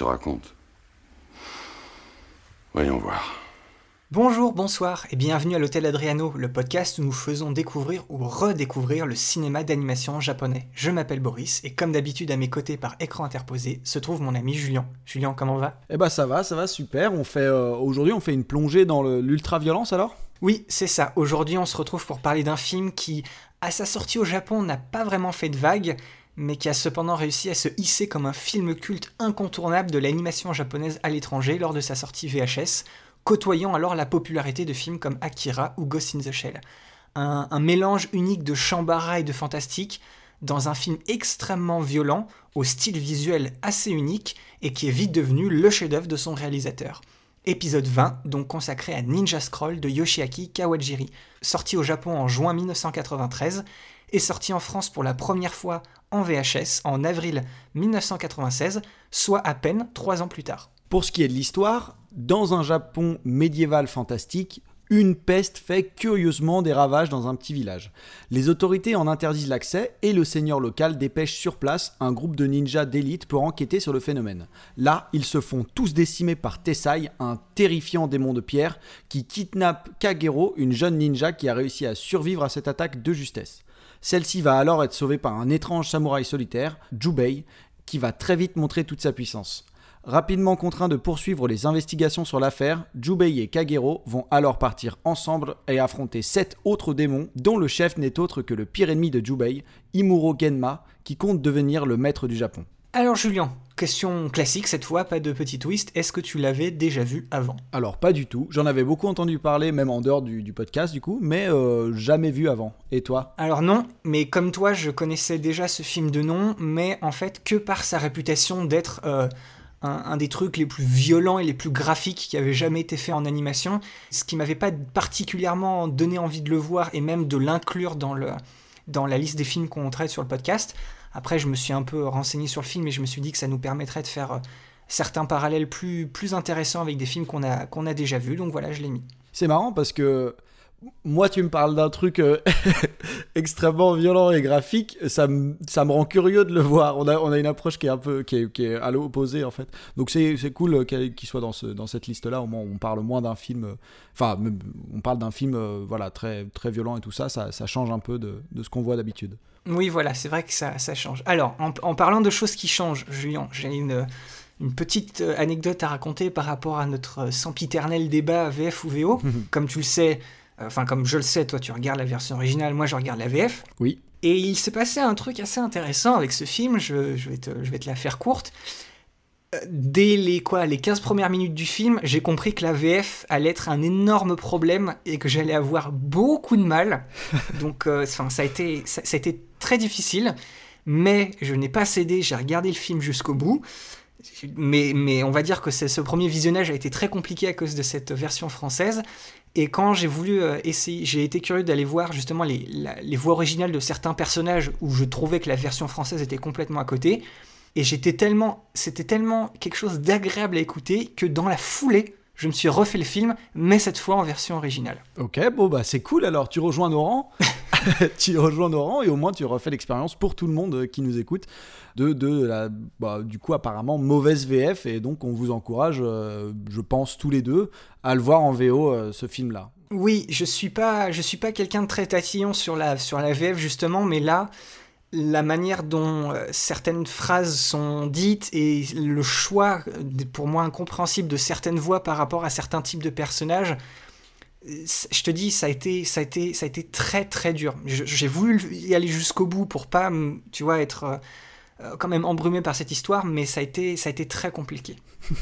Te raconte. Voyons voir. Bonjour, bonsoir et bienvenue à l'Hôtel Adriano, le podcast où nous faisons découvrir ou redécouvrir le cinéma d'animation japonais. Je m'appelle Boris et comme d'habitude à mes côtés par écran interposé se trouve mon ami Julien. Julien, comment va? Eh bah ça va, ça va super. On fait euh, aujourd'hui on fait une plongée dans l'ultra-violence alors? Oui, c'est ça. Aujourd'hui on se retrouve pour parler d'un film qui, à sa sortie au Japon, n'a pas vraiment fait de vagues, mais qui a cependant réussi à se hisser comme un film culte incontournable de l'animation japonaise à l'étranger lors de sa sortie VHS, côtoyant alors la popularité de films comme Akira ou Ghost in the Shell. Un, mélange unique de chambara et de fantastique dans un film extrêmement violent, au style visuel assez unique et qui est vite devenu le chef-d'œuvre de son réalisateur. Épisode 20, donc consacré à Ninja Scroll de Yoshiaki Kawajiri, sorti au Japon en juin 1993 et sorti en France pour la première fois en VHS en avril 1996, soit à peine trois ans plus tard. Pour ce qui est de l'histoire, dans un Japon médiéval fantastique, une peste fait curieusement des ravages dans un petit village. Les autorités en interdisent l'accès et le seigneur local dépêche sur place un groupe de ninjas d'élite pour enquêter sur le phénomène. Là, ils se font tous décimer par Tessai, un terrifiant démon de pierre, qui kidnappe Kagero, une jeune ninja qui a réussi à survivre à cette attaque de justesse. Celle-ci va alors être sauvée par un étrange samouraï solitaire, Jubei, qui va très vite montrer toute sa puissance. Rapidement contraints de poursuivre les investigations sur l'affaire, Jubei et Kagero vont alors partir ensemble et affronter sept autres démons, dont le chef n'est autre que le pire ennemi de Jubei, Imuro Genma, qui compte devenir le maître du Japon. Alors Julien, question classique cette fois, pas de petit twist, est-ce que tu l'avais déjà vu avant? Alors pas du tout, j'en avais beaucoup entendu parler, même en dehors du, du podcast du coup, mais euh, jamais vu avant. Et toi? Alors non, mais comme toi, je connaissais déjà ce film de nom, mais en fait que par sa réputation d'être euh, un, des trucs les plus violents et les plus graphiques qui avait jamais été fait en animation, ce qui m'avait pas particulièrement donné envie de le voir et même de l'inclure dans, dans la liste des films qu'on traite sur le podcast. Après, je me suis un peu renseigné sur le film et je me suis dit que ça nous permettrait de faire euh, certains parallèles plus, plus intéressants avec des films qu'on a, qu'on a déjà vus, donc voilà, je l'ai mis. C'est marrant parce que moi, tu me parles d'un truc euh, extrêmement violent et graphique, ça me, ça me rend curieux de le voir. On a, on a une approche qui est un peu qui est, qui est à l'opposé en fait. Donc c'est c'est cool euh, qu'il soit dans, ce, dans cette liste-là. Au moins, on parle moins d'un film. euh, Enfin, on parle d'un film euh, voilà très très violent et tout ça. Ça, ça change un peu de, de ce qu'on voit d'habitude. Oui, voilà, c'est vrai que ça, ça change. Alors, en, en parlant de choses qui changent, Julien, j'ai une, une petite anecdote à raconter par rapport à notre sempiternel débat VF ou VO. comme tu le sais, enfin, comme je le sais, toi, tu regardes la version originale, moi, je regarde la VF. Oui. Et il s'est passé un truc assez intéressant avec ce film, je, je vais, te, je vais te la faire courte. Euh, Dès les, quoi, les 15 premières minutes du film, j'ai compris que la VF allait être un énorme problème et que j'allais avoir beaucoup de mal. Donc, euh, ça, a été, ça, ça a été très difficile, mais je n'ai pas cédé, j'ai regardé le film jusqu'au bout. Mais, mais on va dire que ce premier visionnage a été très compliqué à cause de cette version française. Et quand j'ai voulu euh, essayer, j'ai été curieux d'aller voir justement les, la- les voix originales de certains personnages où je trouvais que la version française était complètement à côté. Et j'étais tellement, c'était tellement quelque chose d'agréable à écouter que dans la foulée, je me suis refait le film, mais cette fois en version originale. Ok, bon bah c'est cool alors. Tu rejoins nos rangs. tu rejoins nos et au moins tu refais l'expérience pour tout le monde euh, qui nous écoute de, la bah, du coup apparemment mauvaise VF et donc on vous encourage, euh, je pense tous les deux, à le voir en VO euh, ce film là. Oui, je suis pas, je suis pas quelqu'un de très tatillon sur la, sur la VF justement, mais là, la manière dont certaines phrases sont dites et le choix, pour moi incompréhensible, de certaines voix par rapport à certains types de personnages, je te dis, ça a été, ça a été, ça a été très très dur. J'ai voulu y aller jusqu'au bout pour pas, tu vois, être euh, euh, quand même embrumé par cette histoire, mais ça a été, ça a été très compliqué.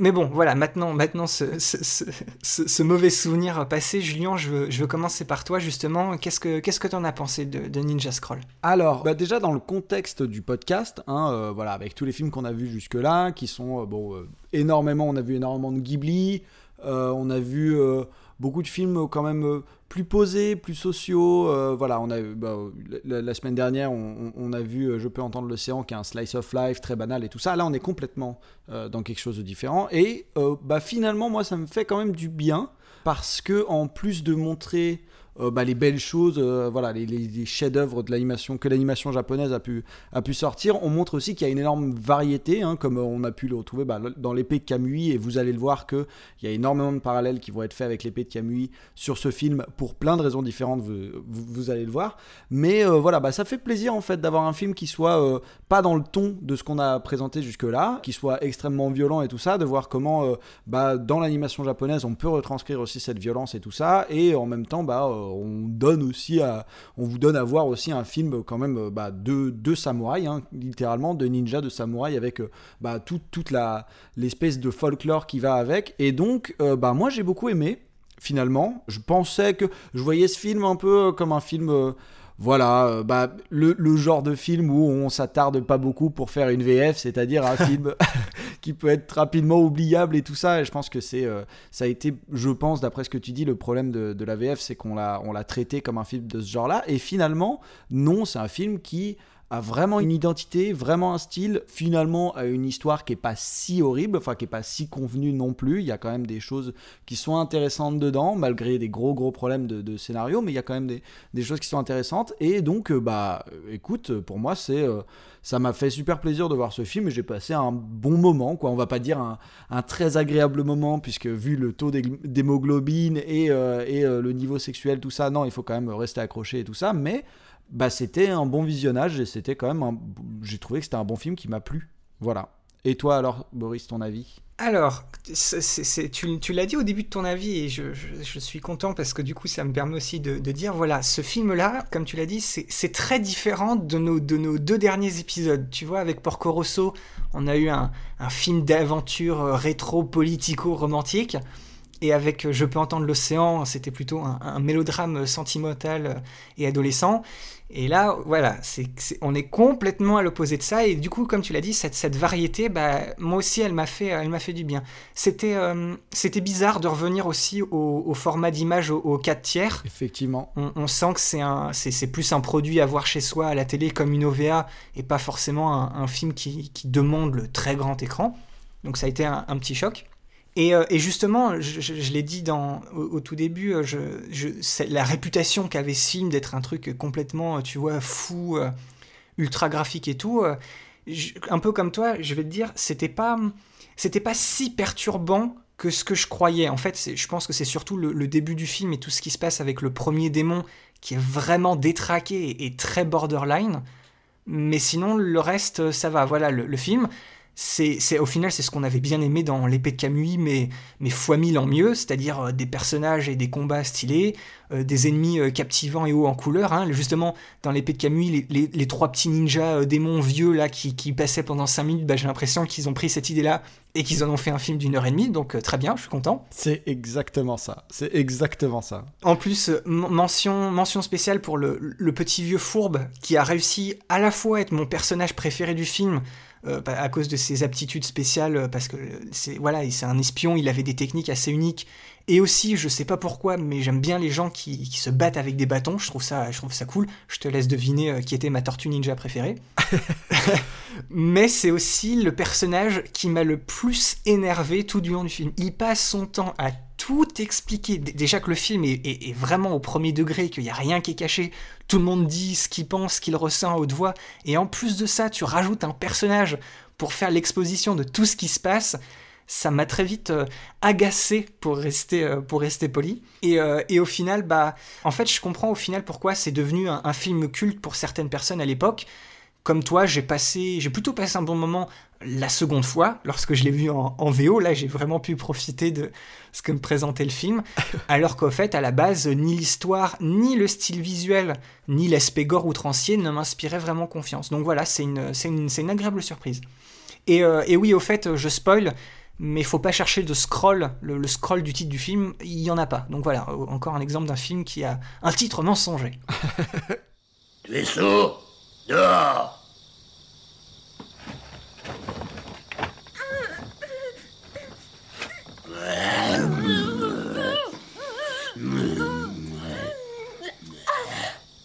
Mais bon, voilà, maintenant, maintenant ce, ce, ce, ce mauvais souvenir passé, Julien, je veux, je veux commencer par toi, justement. Qu'est-ce que qu'est-ce que t'en as pensé de, de, Ninja Scroll? Alors, bah déjà dans le contexte du podcast, hein, euh, voilà, avec tous les films qu'on a vus jusque-là, qui sont, euh, bon, énormément, on a vu énormément de Ghibli, on a vu beaucoup de films quand même plus posés, plus sociaux. Euh, voilà, on a bah, la, semaine dernière, on, a vu euh, Je peux entendre l'océan, qui est un slice of life très banal et tout ça. Là, on est complètement euh, dans quelque chose de différent. Et euh, bah, finalement, moi, ça me fait quand même du bien parce que en plus de montrer euh, bah, les belles choses, euh, voilà, les, chefs-d'œuvre de l'animation que l'animation japonaise a pu, sortir. On montre aussi qu'il y a une énorme variété, hein, comme on a pu le retrouver bah, dans l'épée de Kamui, et vous allez le voir qu'il y a énormément de parallèles qui vont être faits avec l'épée de Kamui sur ce film pour plein de raisons différentes, vous, allez le voir. Mais euh, voilà, bah, ça fait plaisir en fait d'avoir un film qui soit euh, pas dans le ton de ce qu'on a présenté jusque-là, qui soit extrêmement violent et tout ça, de voir comment euh, dans l'animation japonaise on peut retranscrire aussi cette violence et tout ça, et en même temps, on vous donne à voir aussi un film quand même bah, de, de samouraï, hein, littéralement de ninja de samouraï avec bah, tout, toute la l'espèce de folklore qui va avec. Et donc, euh, bah, moi j'ai beaucoup aimé finalement. Je pensais que je voyais ce film un peu comme un film. Voilà, euh, bah, le, le, genre de film où on s'attarde pas beaucoup pour faire une VF, c'est-à-dire un film qui peut être rapidement oubliable et tout ça. Et je pense que c'est, euh, ça a été, je pense, d'après ce que tu dis, le problème de, de la VF, c'est qu'on l'a, on l'a traité comme un film de ce genre-là. Et finalement, non, c'est un film qui a vraiment une identité, vraiment un style, finalement a une histoire qui est pas si horrible, enfin qui est pas si convenue non plus. Il y a quand même des choses qui sont intéressantes dedans, malgré des gros gros problèmes de, scénario, mais il y a quand même des, choses qui sont intéressantes. Et donc, euh, bah, écoute, pour moi, c'est euh, ça m'a fait super plaisir de voir ce film j'ai passé un bon moment, quoi. On va pas dire un, un très agréable moment, puisque vu le taux d'hémoglobine et, euh, et le niveau sexuel, tout ça, non, il faut quand même rester accroché et tout ça, mais bah, c'était un bon visionnage et c'était quand même j'ai trouvé que c'était un bon film qui m'a plu voilà et toi alors Boris ton avis? Alors, tu, tu l'as dit au début de ton avis et je, je, suis content parce que du coup ça me permet aussi de, de dire, voilà, ce film-là, comme tu l'as dit, c'est très différent de nos, de nos deux derniers épisodes. Tu vois, avec Porco Rosso, on a eu un, un film d'aventure rétro-politico-romantique. Et avec Je peux entendre l'océan, c'était plutôt un, un, mélodrame sentimental et adolescent. Et là, voilà, on est complètement à l'opposé de ça. Et du coup, comme tu l'as dit, cette, cette variété, bah, moi aussi, elle m'a fait, elle m'a fait du bien. C'était, euh, c'était bizarre de revenir aussi au, au format d'image au, au 4 tiers. Effectivement. On, on sent que c'est, un, c'est, c'est plus un produit à voir chez soi à la télé comme une OVA et pas forcément un, un film qui, qui, demande le très grand écran. Donc ça a été un, un petit choc. Et, euh, et, justement, je, l'ai dit au, tout début, je, la réputation qu'avait ce film d'être un truc complètement, tu vois, fou, euh, ultra graphique et tout, euh, un peu comme toi, je vais te dire, c'était pas, c'était pas si perturbant que ce que je croyais. En fait, je pense que c'est surtout le, début du film et tout ce qui se passe avec le premier démon qui est vraiment détraqué et, très borderline. Mais sinon, le reste, ça va. Voilà, le film c'est au final c'est ce qu'on avait bien aimé dans l'épée de Camus mais mais fois mille en mieux c'est-à-dire euh, des personnages et des combats stylés euh, des ennemis euh, captivants et hauts en couleur hein. justement dans l'épée de Camus les, les, les, trois petits ninjas démons vieux là qui, qui passaient pendant 5 minutes bah, j'ai l'impression qu'ils ont pris cette idée là et qu'ils en ont fait un film d'une heure et demie donc très bien je suis content. C'est exactement ça. C'est exactement ça. En plus mention mention spéciale pour le, le petit vieux fourbe qui a réussi à la fois à être mon personnage préféré du film euh, à cause de ses aptitudes spéciales, euh, parce que c'est voilà, c'est un espion, il avait des techniques assez uniques. Et aussi, je sais pas pourquoi, mais j'aime bien les gens qui, qui, se battent avec des bâtons. Je trouve ça, je trouve ça cool. Je te laisse deviner euh, qui était ma tortue ninja préférée. mais c'est aussi le personnage qui m'a le plus énervé tout du long du film. Il passe son temps à tout expliquer. Déjà que le film est, est, est vraiment au premier degré, qu'il n'y a rien qui est caché, tout le monde dit ce qu'il pense, ce qu'il ressent à haute voix, et en plus de ça, tu rajoutes un personnage pour faire l'exposition de tout ce qui se passe. Ça m'a très vite euh, agacé pour rester, euh, pour rester poli. Et, euh, et, au final, bah, en fait, je comprends au final pourquoi c'est devenu un, un film culte pour certaines personnes à l'époque comme toi, j'ai passé, j'ai plutôt passé un bon moment la seconde fois, lorsque je l'ai vu en, en, VO. Là, j'ai vraiment pu profiter de ce que me présentait le film. Alors qu'au fait, à la base, ni l'histoire, ni le style visuel, ni l'aspect gore outrancier ne m'inspiraient vraiment confiance. Donc voilà, c'est une, c'est une, une, agréable surprise. Et, euh, et, oui, au fait, je spoil. mais il faut pas chercher de scroll, le, le scroll du titre du film, il y en a pas. Donc voilà, encore un exemple d'un film qui a un titre mensonger. Tu es sourd Dehors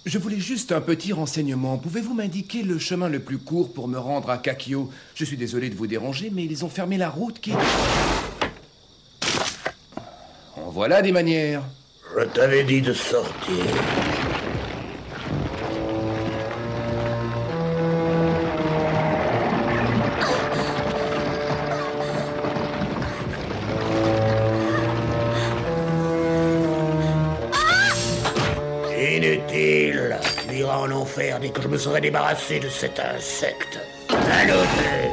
Je voulais juste un petit renseignement. Pouvez-vous m'indiquer le chemin le plus court pour me rendre à Kakio? Je suis désolé de vous déranger, mais ils ont fermé la route qui... En voilà des manières. Je t'avais dit de sortir. Me serai débarrassé de cet insecte. Allons-y.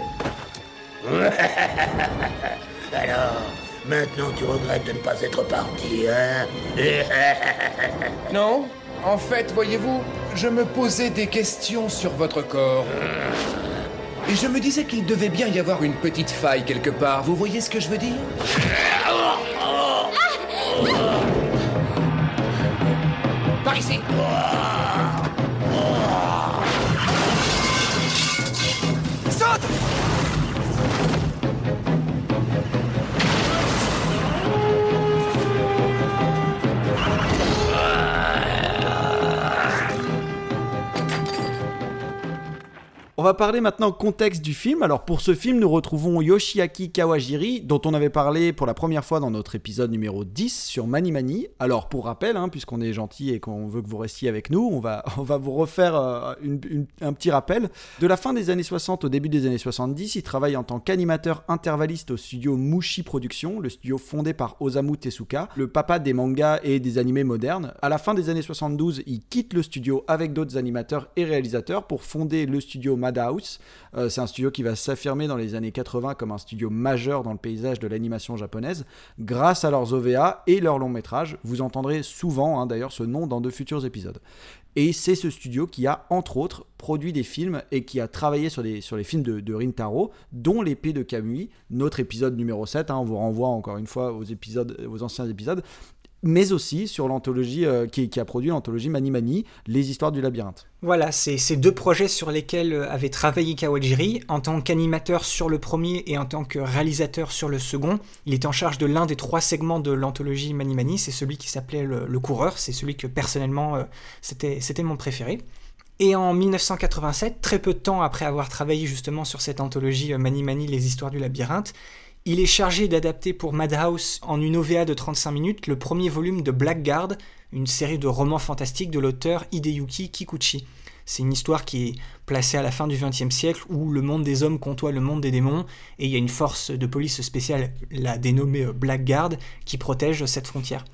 Alors, maintenant tu regrettes de ne pas être parti, hein? Non? En fait, voyez-vous, je me posais des questions sur votre corps. Et je me disais qu'il devait bien y avoir une petite faille quelque part. Vous voyez ce que je veux dire? Va parler maintenant contexte du film. Alors pour ce film, nous retrouvons Yoshiaki Kawajiri, dont on avait parlé pour la première fois dans notre épisode numéro 10 sur Mani Mani. Alors pour rappel, hein, puisqu'on est gentil et qu'on veut que vous restiez avec nous, on va, on va vous refaire euh, un petit rappel. De la fin des années 60 au début des années 70, il travaille en tant qu'animateur intervalliste au studio Mushi Productions, le studio fondé par Osamu Tezuka, le papa des mangas et des animés modernes. À la fin des années 72, il quitte le studio avec d'autres animateurs et réalisateurs pour fonder le studio Euh, c'est un studio qui va s'affirmer dans les années 80 comme un studio majeur dans le paysage de l'animation japonaise grâce à leurs OVA et leurs longs métrages. Vous entendrez souvent hein, d'ailleurs ce nom dans de futurs épisodes. Et c'est ce studio qui a, entre autres, produit des films et qui a travaillé sur les, films de, Rintaro, dont L'épée de Kamui, notre épisode numéro 7. hein, on vous renvoie encore une fois aux anciens épisodes. Mais aussi sur l'anthologie euh, qui, a produit l'anthologie Mani Mani, Les histoires du labyrinthe. Voilà, c'est ces deux projets sur lesquels euh, avait travaillé Kawajiri. En tant qu'animateur sur le premier et en tant que réalisateur sur le second, il est en charge de l'un des trois segments de l'anthologie Mani Mani. C'est celui qui s'appelait le, coureur. C'est celui que personnellement, euh, c'était mon préféré. Et en 1987, très peu de temps après avoir travaillé justement sur cette anthologie Mani Mani, les histoires du labyrinthe, il est chargé d'adapter pour Madhouse en une OVA de 35 minutes le premier volume de Blackguard, une série de romans fantastiques de l'auteur Hideyuki Kikuchi. C'est une histoire qui est placée à la fin du XXe siècle où le monde des hommes côtoie le monde des démons et il y a une force de police spéciale, la dénommée Blackguard, qui protège cette frontière.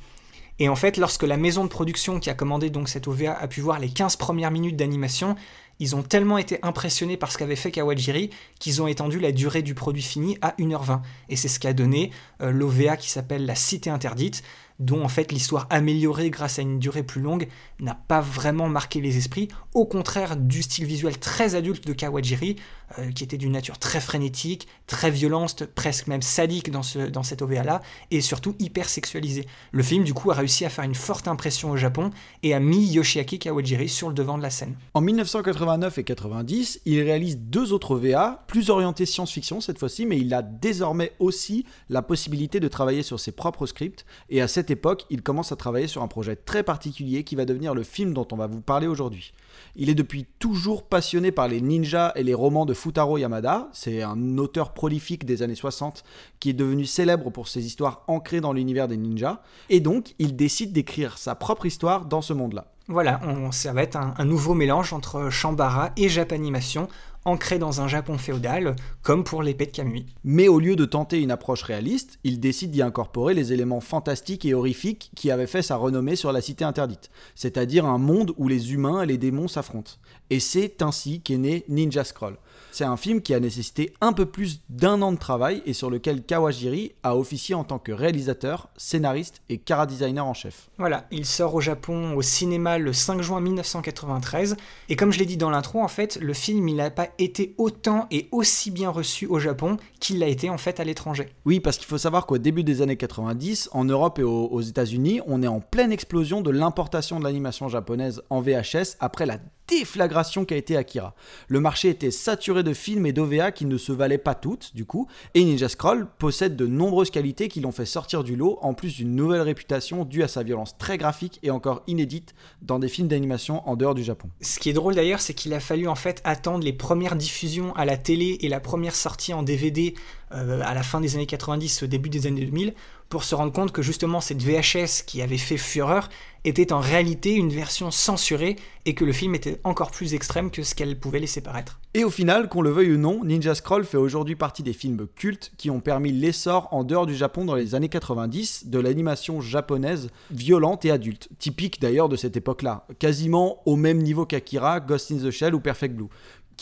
Et en fait, lorsque la maison de production qui a commandé donc cette OVA a pu voir les 15 premières minutes d'animation, ils ont tellement été impressionnés par ce qu'avait fait Kawajiri qu'ils ont étendu la durée du produit fini à 1h20. Et c'est ce qui a donné euh, l'OVA qui s'appelle La Cité Interdite, dont en fait l'histoire améliorée grâce à une durée plus longue n'a pas vraiment marqué les esprits, au contraire du style visuel très adulte de Kawajiri, euh, qui était d'une nature très frénétique, très violente, presque même sadique dans, ce, dans cette OVA-là, et surtout hyper sexualisé. Le film du coup a réussi à faire une forte impression au Japon et a mis Yoshiaki Kawajiri sur le devant de la scène. En 1989 et 90, il réalise deux autres VA, plus orientés science-fiction cette fois-ci, mais il a désormais aussi la possibilité de travailler sur ses propres scripts. Et à cette époque, il commence à travailler sur un projet très particulier qui va devenir le film dont on va vous parler aujourd'hui. Il est depuis toujours passionné par les ninjas et les romans de Futaro Yamada. C'est un auteur prolifique des années 60 qui est devenu célèbre pour ses histoires ancrées dans l'univers des ninjas. Et donc, il décide d'écrire sa propre histoire dans ce monde-là. Voilà, on, ça va être un, un nouveau mélange entre Shambara et Japanimation, ancré dans un Japon féodal, comme pour l'épée de Kamui. Mais au lieu de tenter une approche réaliste, il décide d'y incorporer les éléments fantastiques et horrifiques qui avaient fait sa renommée sur la Cité Interdite, c'est-à-dire un monde où les humains et les démons s'affrontent. Et c'est ainsi qu'est né Ninja Scroll. C'est un film qui a nécessité un peu plus d'un an de travail et sur lequel Kawajiri a officié en tant que réalisateur, scénariste et chara-designer en chef. Voilà, il sort au Japon au cinéma le 5 juin 1993. Et comme je l'ai dit dans l'intro, en fait, le film il n'a pas été autant et aussi bien reçu au Japon qu'il l'a été en fait à l'étranger. Oui, parce qu'il faut savoir qu'au début des années 90, en Europe et aux, aux États-Unis, on est en pleine explosion de l'importation de l'animation japonaise en VHS après la déflagration qu'a été Akira. Le marché était saturé de films et d'OVA qui ne se valaient pas toutes, du coup, et Ninja Scroll possède de nombreuses qualités qui l'ont fait sortir du lot, en plus d'une nouvelle réputation due à sa violence très graphique et encore inédite dans des films d'animation en dehors du Japon. Ce qui est drôle d'ailleurs, c'est qu'il a fallu en fait attendre les premières diffusions à la télé et la première sortie en DVD euh, à la fin des années 90, au début des années 2000, pour se rendre compte que justement cette VHS qui avait fait fureur était en réalité une version censurée et que le film était encore plus extrême que ce qu'elle pouvait laisser paraître. Et au final, qu'on le veuille ou non, Ninja Scroll fait aujourd'hui partie des films cultes qui ont permis l'essor en dehors du Japon dans les années 90 de l'animation japonaise violente et adulte, typique d'ailleurs de cette époque-là, quasiment au même niveau qu'Akira, Ghost in the Shell ou Perfect Blue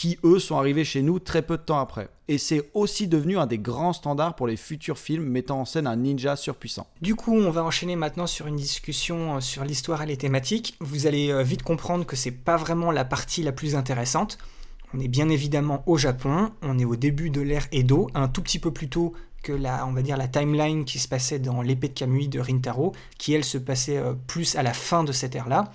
qui eux sont arrivés chez nous très peu de temps après. Et c'est aussi devenu un des grands standards pour les futurs films mettant en scène un ninja surpuissant. Du coup, on va enchaîner maintenant sur une discussion euh, sur l'histoire et les thématiques. Vous allez euh, vite comprendre que c'est pas vraiment la partie la plus intéressante. On est bien évidemment au Japon, on est au début de l'ère Edo, un tout petit peu plus tôt que la, on va dire, la timeline qui se passait dans l'épée de Kamui de Rintaro, qui elle se passait euh, plus à la fin de cette ère-là.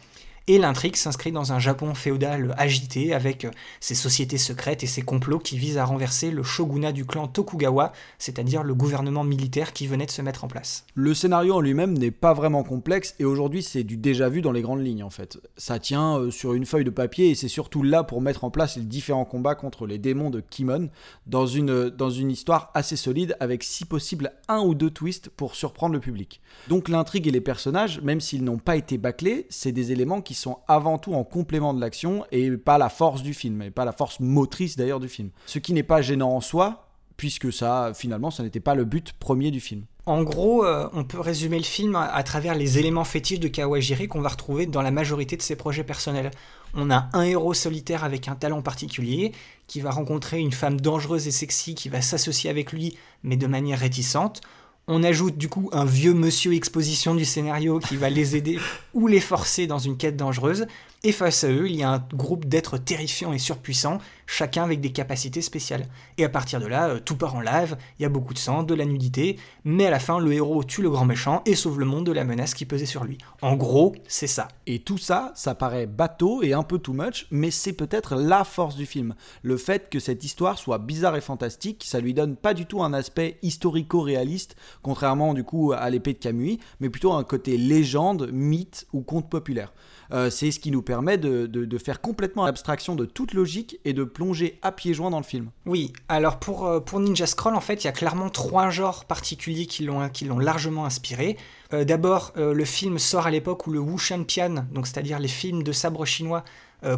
Et l'intrigue s'inscrit dans un Japon féodal agité avec ses sociétés secrètes et ses complots qui visent à renverser le shogunat du clan Tokugawa, c'est-à-dire le gouvernement militaire qui venait de se mettre en place. Le scénario en lui-même n'est pas vraiment complexe et aujourd'hui c'est du déjà vu dans les grandes lignes en fait. Ça tient euh, sur une feuille de papier et c'est surtout là pour mettre en place les différents combats contre les démons de Kimon dans une, dans une histoire assez solide avec si possible un ou deux twists pour surprendre le public. Donc l'intrigue et les personnages, même s'ils n'ont pas été bâclés, c'est des éléments qui sont avant tout en complément de l'action et pas la force du film, et pas la force motrice d'ailleurs du film. Ce qui n'est pas gênant en soi, puisque ça, finalement, ça n'était pas le but premier du film. En gros, euh, on peut résumer le film à, travers les éléments fétiches de Kawajiri qu'on va retrouver dans la majorité de ses projets personnels. On a un héros solitaire avec un talent particulier, qui va rencontrer une femme dangereuse et sexy qui va s'associer avec lui, mais de manière réticente. On ajoute du coup un vieux monsieur exposition du scénario qui va les aider ou les forcer dans une quête dangereuse. Et face à eux, il y a un groupe d'êtres terrifiants et surpuissants, chacun avec des capacités spéciales. Et à partir de là, euh, tout part en live, il y a beaucoup de sang, de la nudité, mais à la fin, le héros tue le grand méchant et sauve le monde de la menace qui pesait sur lui. En gros, c'est ça. Et tout ça, ça paraît bateau et un peu too much, mais c'est peut-être la force du film. Le fait que cette histoire soit bizarre et fantastique, ça lui donne pas du tout un aspect historico-réaliste, contrairement du coup à l'épée de Camus, mais plutôt un côté légende, mythe ou conte populaire. Euh, c'est ce qui nous permet de, faire complètement abstraction de toute logique et de plonger à pieds joints dans le film. Oui, alors pour, euh, Ninja Scroll, en fait, il y a clairement trois genres particuliers qui l'ont largement inspiré. Euh, d'abord, le film sort à l'époque où le Wuxian Pian, donc c'est-à-dire les films de sabre chinois,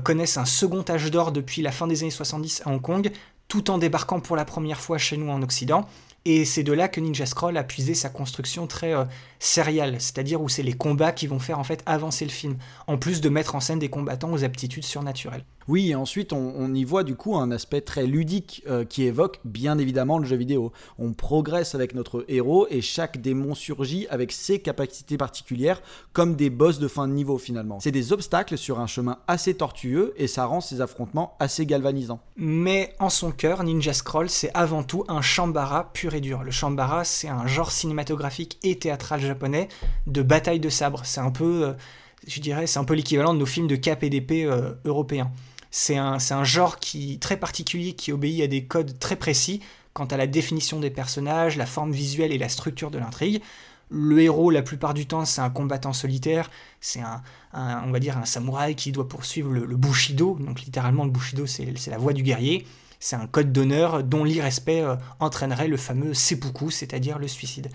connaissent un second âge d'or depuis la fin des années 70 à Hong Kong, tout en débarquant pour la première fois chez nous en Occident. Et c'est de là que Ninja Scroll a puisé sa construction très sériale, c'est-à-dire où c'est les combats qui vont faire en fait avancer le film, en plus de mettre en scène des combattants aux aptitudes surnaturelles. Oui, et ensuite on, y voit du coup un aspect très ludique euh, qui évoque bien évidemment le jeu vidéo. On progresse avec notre héros et chaque démon surgit avec ses capacités particulières comme des boss de fin de niveau finalement. C'est des obstacles sur un chemin assez tortueux et ça rend ces affrontements assez galvanisants. Mais en son cœur, Ninja Scroll c'est avant tout un shambara pur et dur. Le shambara c'est un genre cinématographique et théâtral japonais de bataille de sabre. C'est un peu... Euh, je dirais, c'est peu l'équivalent de nos films de cap et d'épée euh, européens. C'est un, genre qui, très particulier qui obéit à des codes très précis quant à la définition des personnages, la forme visuelle et la structure de l'intrigue. Le héros, la plupart du temps, c'est un combattant solitaire, c'est un, on va dire un samouraï qui doit poursuivre le, bushido, donc littéralement le bushido c'est la voie du guerrier, c'est un code d'honneur dont l'irrespect euh, entraînerait le fameux seppuku, c'est-à-dire le suicide.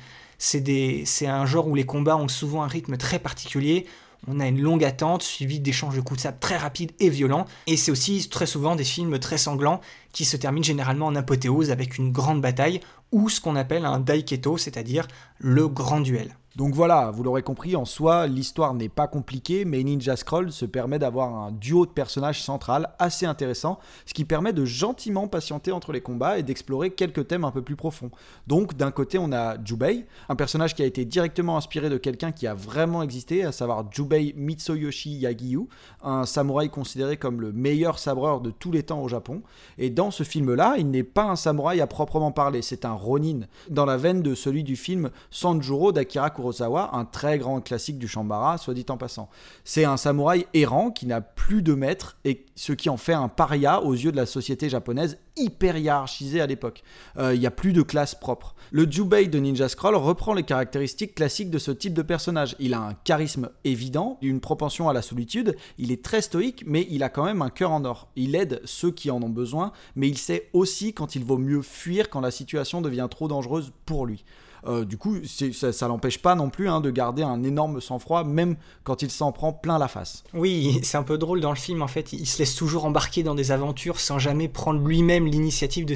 C'est un genre où les combats ont souvent un rythme très particulier, on a une longue attente suivie d'échanges de coups de sable très rapides et violents. Et c'est aussi très souvent des films très sanglants qui se terminent généralement en apothéose avec une grande bataille ou ce qu'on appelle un daiketo, c'est-à-dire le grand duel. Donc voilà, vous l'aurez compris, en soi, l'histoire n'est pas compliquée, mais Ninja Scroll se permet d'avoir un duo de personnages central assez intéressant, ce qui permet de gentiment patienter entre les combats et d'explorer quelques thèmes un peu plus profonds. Donc d'un côté, on a Jubei, un personnage qui a été directement inspiré de quelqu'un qui a vraiment existé, à savoir Jubei Mitsuyoshi Yagiyu, un samouraï considéré comme le meilleur sabreur de tous les temps au Japon. Et dans ce film-là, il n'est pas un samouraï à proprement parler, c'est un ronin, dans la veine de celui du film Sanjuro d'Akira Kurosawa, un très grand classique du Shambara, soit dit en passant. C'est un samouraï errant qui n'a plus de maître et ce qui en fait un paria aux yeux de la société japonaise hyper hiérarchisée à l'époque. Euh, il n'y a plus de classe propre. Le Jubei de Ninja Scroll reprend les caractéristiques classiques de ce type de personnage. Il a un charisme évident, une propension à la solitude, il est très stoïque, mais il a quand même un cœur en or. Il aide ceux qui en ont besoin, mais il sait aussi quand il vaut mieux fuir quand la situation devient trop dangereuse pour lui. Euh, du coup, ça, ça l'empêche pas non plus hein, de garder un énorme sang-froid, même quand il s'en prend plein la face. Oui, c'est un peu drôle dans le film, en fait, il se laisse toujours embarquer dans des aventures sans jamais prendre lui-même l'initiative de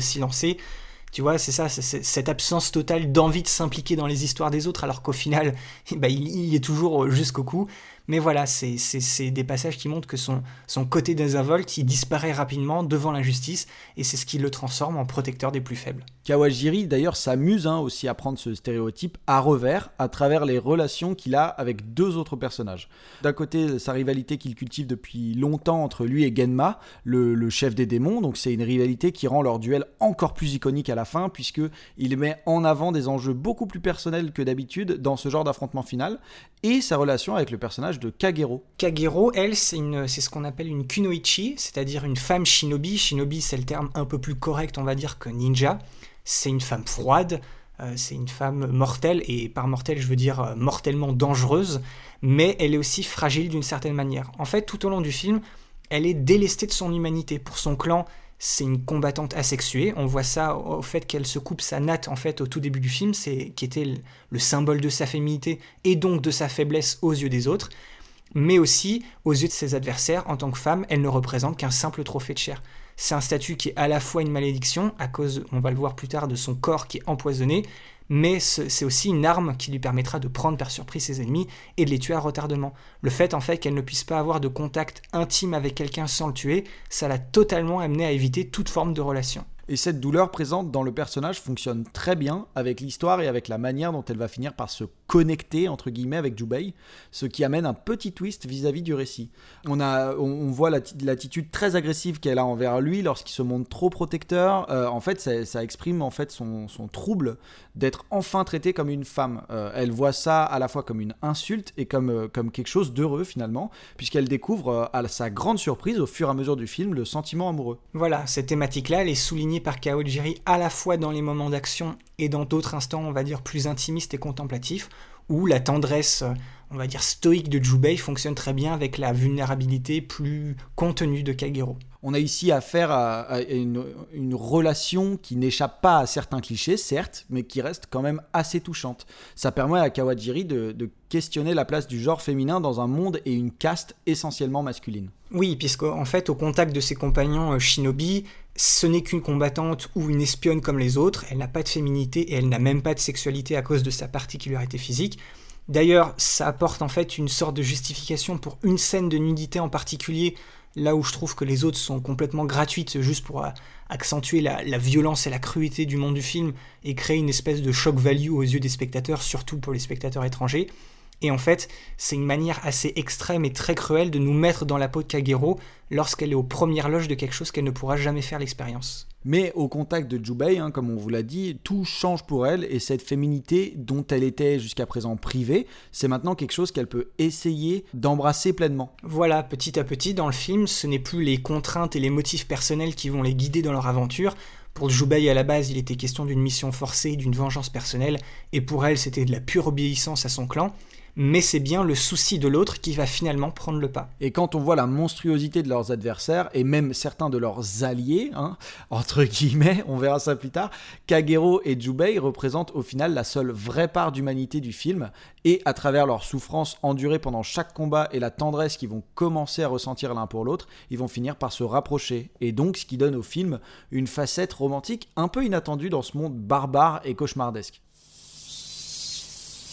s'y lancer. Tu vois, c'est ça, cette absence totale d'envie de s'impliquer dans les histoires des autres, alors qu'au final, bah, il, est toujours jusqu'au cou. Mais voilà, c'est des passages qui montrent que son, son côté désinvolte, il disparaît rapidement devant l'injustice, et c'est ce qui le transforme en protecteur des plus faibles. Kawajiri d'ailleurs s'amuse hein, aussi à prendre ce stéréotype à revers à travers les relations qu'il a avec deux autres personnages. D'un côté, sa rivalité qu'il cultive depuis longtemps entre lui et Genma, le, chef des démons, donc c'est une rivalité qui rend leur duel encore plus iconique à la fin, puisque il met en avant des enjeux beaucoup plus personnels que d'habitude dans ce genre d'affrontement final, et sa relation avec le personnage de Kagero. Kagero, elle, c'est ce qu'on appelle une kunoichi, c'est-à-dire une femme shinobi. Shinobi, c'est le terme un peu plus correct, on va dire, que ninja. C'est une femme froide, euh, c'est une femme mortelle, et par mortelle, je veux dire euh, mortellement dangereuse, mais elle est aussi fragile d'une certaine manière. En fait, tout au long du film, elle est délestée de son humanité. Pour son clan, c'est une combattante asexuée. On voit ça au fait qu'elle se coupe sa natte en fait au tout début du film, c'est qui était le symbole de sa féminité et donc de sa faiblesse aux yeux des autres, mais aussi aux yeux de ses adversaires. En tant que femme, elle ne représente qu'un simple trophée de chair. C'est un statut qui est à la fois une malédiction à cause, on va le voir plus tard, de son corps qui est empoisonné, mais c'est aussi une arme qui lui permettra de prendre par surprise ses ennemis et de les tuer à retardement. Le fait en fait qu'elle ne puisse pas avoir de contact intime avec quelqu'un sans le tuer, ça l'a totalement amené à éviter toute forme de relation. Et cette douleur présente dans le personnage fonctionne très bien avec l'histoire et avec la manière dont elle va finir par se connecter entre guillemets avec Jubei, ce qui amène un petit twist vis-à-vis du récit. On, a, on, voit l'attitude très agressive qu'elle a envers lui lorsqu'il se montre trop protecteur. Euh, en fait, ça, exprime en fait son, trouble d'être enfin traité comme une femme. Euh, elle voit ça à la fois comme une insulte et comme, euh, comme quelque chose d'heureux finalement, puisqu'elle découvre à sa grande surprise au fur et à mesure du film le sentiment amoureux. Voilà, cette thématique-là, elle est soulignée par Kaojiri à la fois dans les moments d'action et dans d'autres instants, on va dire, plus intimistes et contemplatifs, où la tendresse, on va dire, stoïque de Jubei fonctionne très bien avec la vulnérabilité plus contenue de Kagero. On a ici affaire à, une, relation qui n'échappe pas à certains clichés, certes, mais qui reste quand même assez touchante. Ça permet à Kawajiri de, de questionner la place du genre féminin dans un monde et une caste essentiellement masculine. Oui, puisqu'en fait, au contact de ses compagnons euh, shinobi, ce n'est qu'une combattante ou une espionne comme les autres, elle n'a pas de féminité et elle n'a même pas de sexualité à cause de sa particularité physique. D'ailleurs, ça apporte en fait une sorte de justification pour une scène de nudité en particulier, là où je trouve que les autres sont complètement gratuites juste pour euh, accentuer la, violence et la cruauté du monde du film et créer une espèce de shock value aux yeux des spectateurs, surtout pour les spectateurs étrangers. Et en fait, c'est une manière assez extrême et très cruelle de nous mettre dans la peau de Kagero lorsqu'elle est aux premières loges de quelque chose qu'elle ne pourra jamais faire l'expérience. Mais au contact de Jubei, hein, comme on vous l'a dit, tout change pour elle et cette féminité dont elle était jusqu'à présent privée, c'est maintenant quelque chose qu'elle peut essayer d'embrasser pleinement. Voilà, petit à petit dans le film, ce n'est plus les contraintes et les motifs personnels qui vont les guider dans leur aventure. Pour Jubei à la base, il était question d'une mission forcée, d'une vengeance personnelle, et pour elle c'était de la pure obéissance à son clan mais c'est bien le souci de l'autre qui va finalement prendre le pas. Et quand on voit la monstruosité de leurs adversaires, et même certains de leurs alliés, hein, entre guillemets, on verra ça plus tard, Kagero et Jubei représentent au final la seule vraie part d'humanité du film, et à travers leur souffrance endurée pendant chaque combat et la tendresse qu'ils vont commencer à ressentir l'un pour l'autre, ils vont finir par se rapprocher, et donc ce qui donne au film une facette romantique un peu inattendue dans ce monde barbare et cauchemardesque.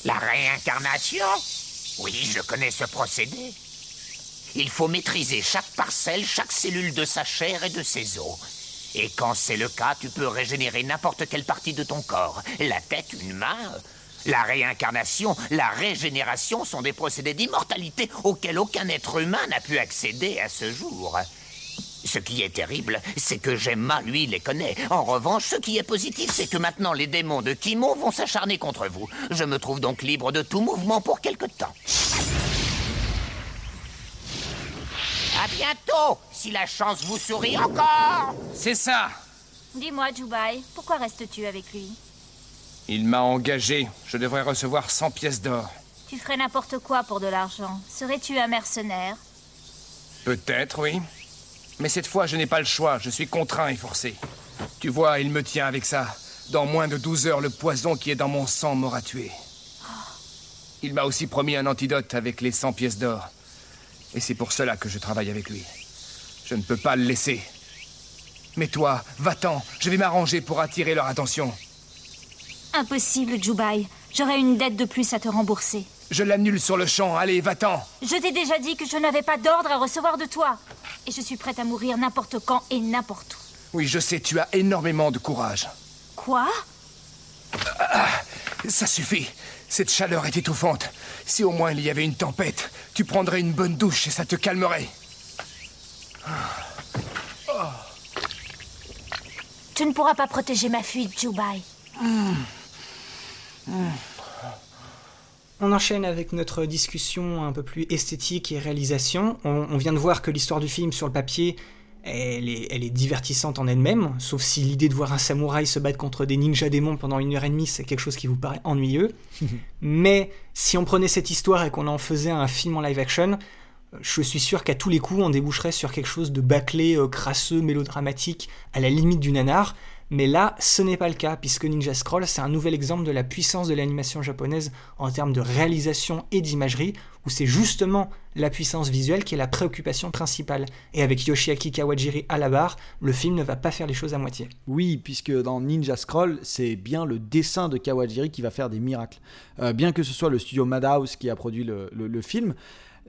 La réincarnation? Oui, je connais ce procédé. Il faut maîtriser chaque parcelle, chaque cellule de sa chair et de ses os. Et quand c'est le cas, tu peux régénérer n'importe quelle partie de ton corps. La tête, une main. La réincarnation, la régénération sont des procédés d'immortalité auxquels aucun être humain n'a pu accéder à ce jour. Ce qui est terrible, c'est que Gemma, lui, les connaît. En revanche, ce qui est positif, c'est que maintenant les démons de Kimo vont s'acharner contre vous. Je me trouve donc libre de tout mouvement pour quelque temps. À bientôt, si la chance vous sourit encore. C'est ça Dis-moi, Jubai, pourquoi restes-tu avec lui? Il m'a engagé. Je devrais recevoir 100 pièces d'or. Tu ferais n'importe quoi pour de l'argent. Serais-tu un mercenaire? Peut-être, oui. Mais cette fois, je n'ai pas le choix. Je suis contraint et forcé. Tu vois, il me tient avec ça. Dans moins de 12 heures, le poison qui est dans mon sang m'aura tué. Il m'a aussi promis un antidote avec les 100 pièces d'or. Et c'est pour cela que je travaille avec lui. Je ne peux pas le laisser. Mais toi, va-t'en. Je vais m'arranger pour attirer leur attention. Impossible, Jubai. J'aurais une dette de plus à te rembourser. Je l'annule sur le champ. Allez, va-t'en. Je t'ai déjà dit que je n'avais pas d'ordre à recevoir de toi. Et je suis prête à mourir n'importe quand et n'importe où. Oui, je sais, tu as énormément de courage. Quoi? Ça suffit. Cette chaleur est étouffante. Si au moins il y avait une tempête, tu prendrais une bonne douche et ça te calmerait. Tu ne pourras pas protéger ma fuite, Jubai. On enchaîne avec notre discussion un peu plus esthétique et réalisation. On, on vient de voir que l'histoire du film sur le papier, elle est, elle est divertissante en elle-même, sauf si l'idée de voir un samouraï se battre contre des ninjas démons pendant une heure et demie, c'est quelque chose qui vous paraît ennuyeux. Mais si on prenait cette histoire et qu'on en faisait un film en live action, je suis sûr qu'à tous les coups, on déboucherait sur quelque chose de bâclé, euh, crasseux, mélodramatique, à la limite du nanar. Mais là, ce n'est pas le cas, puisque Ninja Scroll, c'est un nouvel exemple de la puissance de l'animation japonaise en termes de réalisation et d'imagerie, où c'est justement la puissance visuelle qui est la préoccupation principale. Et avec Yoshiaki Kawajiri à la barre, le film ne va pas faire les choses à moitié. Oui, puisque dans Ninja Scroll, c'est bien le dessin de Kawajiri qui va faire des miracles. Euh, bien que ce soit le studio Madhouse qui a produit le, film,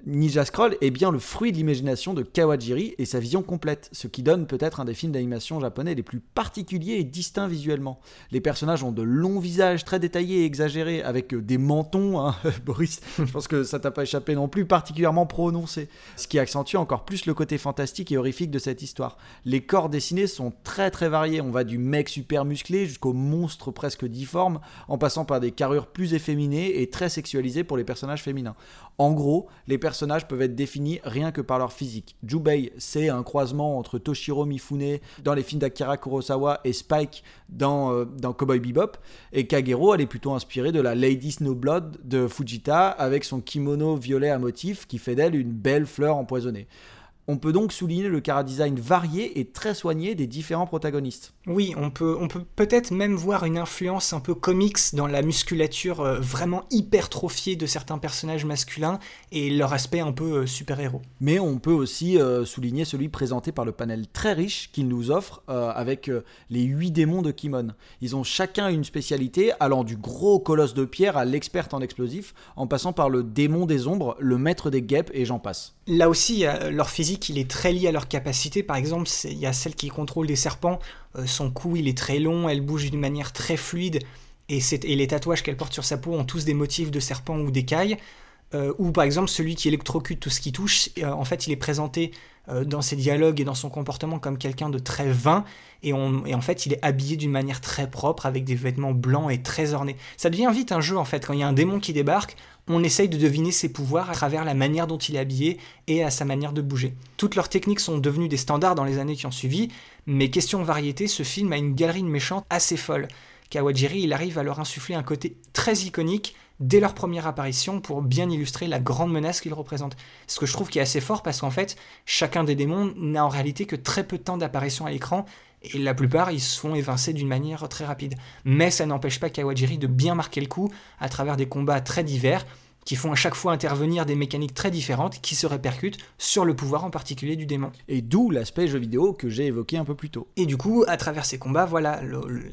Ninja Scroll est bien le fruit de l'imagination de Kawajiri et sa vision complète, ce qui donne peut-être un des films d'animation japonais les plus particuliers et distincts visuellement. Les personnages ont de longs visages très détaillés et exagérés, avec euh, des mentons, hein, Boris, je pense que ça t'a pas échappé non plus, particulièrement prononcés, ce qui accentue encore plus le côté fantastique et horrifique de cette histoire. Les corps dessinés sont très très variés, on va du mec super musclé jusqu'au monstre presque difforme, en passant par des carrures plus efféminées et très sexualisées pour les personnages féminins. En gros, les personnages peuvent être définis rien que par leur physique. Jubei, c'est un croisement entre Toshiro Mifune dans les films d'Akira Kurosawa et Spike dans, euh, dans Cowboy Bebop. Et Kagero, elle est plutôt inspirée de la Lady Snowblood de Fujita avec son kimono violet à motif qui fait d'elle une belle fleur empoisonnée. On peut donc souligner le chara-design varié et très soigné des différents protagonistes. Oui, on peut on peut peut-être même voir une influence un peu comics dans la musculature euh, vraiment hypertrophiée de certains personnages masculins et leur aspect un peu euh, super-héros. Mais on peut aussi euh, souligner celui présenté par le panel très riche qu'il nous offre euh, avec euh, les huit démons de Kimon. Ils ont chacun une spécialité allant du gros colosse de pierre à l'experte en explosifs, en passant par le démon des ombres, le maître des guêpes et j'en passe. Là aussi, leur physique, il est très lié à leur capacité. Par exemple, il y a celle qui contrôle des serpents. Euh, son cou, il est très long, elle bouge d'une manière très fluide. Et, et les tatouages qu'elle porte sur sa peau ont tous des motifs de serpents ou d'écailles. Euh, ou par exemple, celui qui électrocute tout ce qui touche, euh, en fait, il est présenté dans ses dialogues et dans son comportement comme quelqu'un de très vain. Et, et en fait, il est habillé d'une manière très propre, avec des vêtements blancs et très ornés. Ça devient vite un jeu, en fait. Quand il y a un démon qui débarque, on essaye de deviner ses pouvoirs à travers la manière dont il est habillé et à sa manière de bouger. Toutes leurs techniques sont devenues des standards dans les années qui ont suivi, mais question variété, ce film a une galerie de méchants assez folle. Kawajiri, il arrive à leur insuffler un côté très iconique dès leur première apparition pour bien illustrer la grande menace qu'ils représentent. Ce que je trouve qui est assez fort parce qu'en fait, chacun des démons n'a en réalité que très peu de temps d'apparition à l'écran et la plupart ils se font évincer d'une manière très rapide. Mais ça n'empêche pas Kawajiri de bien marquer le coup à travers des combats très divers qui font à chaque fois intervenir des mécaniques très différentes qui se répercutent sur le pouvoir en particulier du démon. Et d'où l'aspect jeu vidéo que j'ai évoqué un peu plus tôt. Et du coup, à travers ces combats, voilà,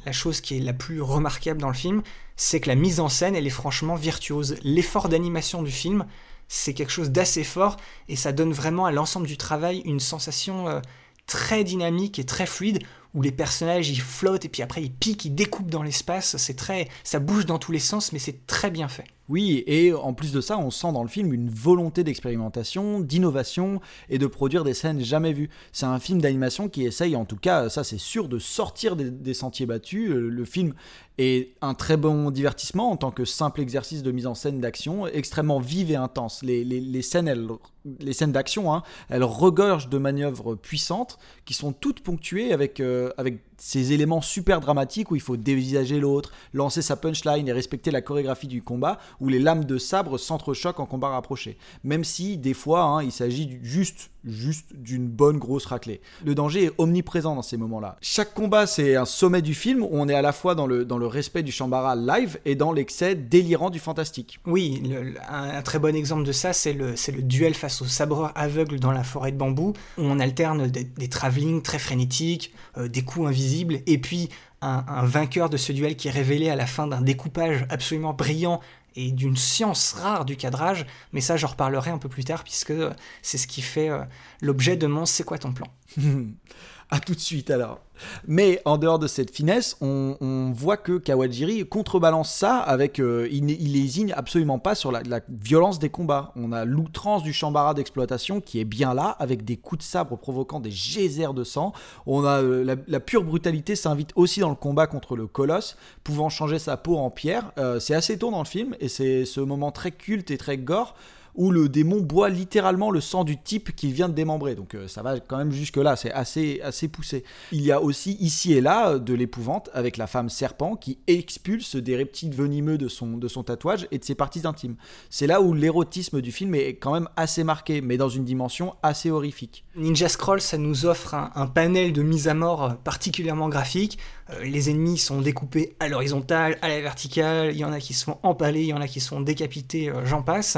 la chose qui est la plus remarquable dans le film, c'est que la mise en scène, elle est franchement virtuose. L'effort d'animation du film, c'est quelque chose d'assez fort et ça donne vraiment à l'ensemble du travail une sensation euh, très dynamique et très fluide où les personnages ils flottent et puis après ils piquent, ils découpent dans l'espace. C'est très, ça bouge dans tous les sens, mais c'est très bien fait. Oui, et en plus de ça, on sent dans le film une volonté d'expérimentation, d'innovation et de produire des scènes jamais vues. C'est un film d'animation qui essaye, en tout cas, ça c'est sûr, de sortir des, sentiers battus. Le, film est un très bon divertissement en tant que simple exercice de mise en scène d'action, extrêmement vive et intense. Les, les scènes d'action, hein, elles regorgent de manœuvres puissantes qui sont toutes ponctuées avec, euh, avec ces éléments super dramatiques où il faut dévisager l'autre, lancer sa punchline et respecter la chorégraphie du combat, où les lames de sabre s'entrechoquent en combat rapproché. Même si, des fois, hein, il s'agit juste juste d'une bonne grosse raclée. Le danger est omniprésent dans ces moments-là. Chaque combat, c'est un sommet du film où on est à la fois dans le, dans le respect du Shambhala live et dans l'excès délirant du fantastique. Oui, un, très bon exemple de ça, c'est le, le duel face au sabreur aveugle dans la forêt de bambou, où on alterne des, des travelling très frénétiques, euh, des coups invisibles, et puis un, vainqueur de ce duel qui est révélé à la fin d'un découpage absolument brillant et d'une science rare du cadrage, mais ça j'en reparlerai un peu plus tard puisque c'est ce qui fait euh, l'objet de mon C'est quoi ton plan? À tout de suite alors. Mais en dehors de cette finesse, on, voit que Kawajiri contrebalance ça avec. Euh, il, il absolument pas sur la, violence des combats. On a l'outrance du chambara d'exploitation qui est bien là, avec des coups de sabre provoquant des geysers de sang. On a euh, la, pure brutalité s'invite aussi dans le combat contre le colosse, pouvant changer sa peau en pierre. Euh, c'est assez tôt dans le film et c'est ce moment très culte et très gore où le démon boit littéralement le sang du type qu'il vient de démembrer. Donc euh, ça va quand même jusque là, c'est assez, assez poussé. Il y a aussi ici et là euh, de l'épouvante avec la femme serpent qui expulse des reptiles venimeux de son, de son tatouage et de ses parties intimes. C'est là où l'érotisme du film est quand même assez marqué, mais dans une dimension assez horrifique. Ninja Scroll, ça nous offre un, panel de mise à mort particulièrement graphique. Euh, les ennemis sont découpés à l'horizontale, à la verticale, il y en a qui se font empaler, il y en a qui se font décapités, j'en passe.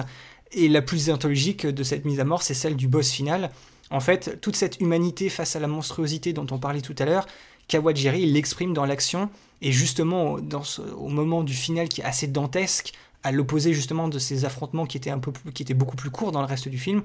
Et la plus anthologique de cette mise à mort, c'est celle du boss final. En fait, toute cette humanité face à la monstruosité dont on parlait tout à l'heure, Kawajiri l'exprime dans l'action, et justement au moment du final qui est assez dantesque, à l'opposé justement de ces affrontements qui étaient, un peu qui étaient beaucoup plus courts dans le reste du film,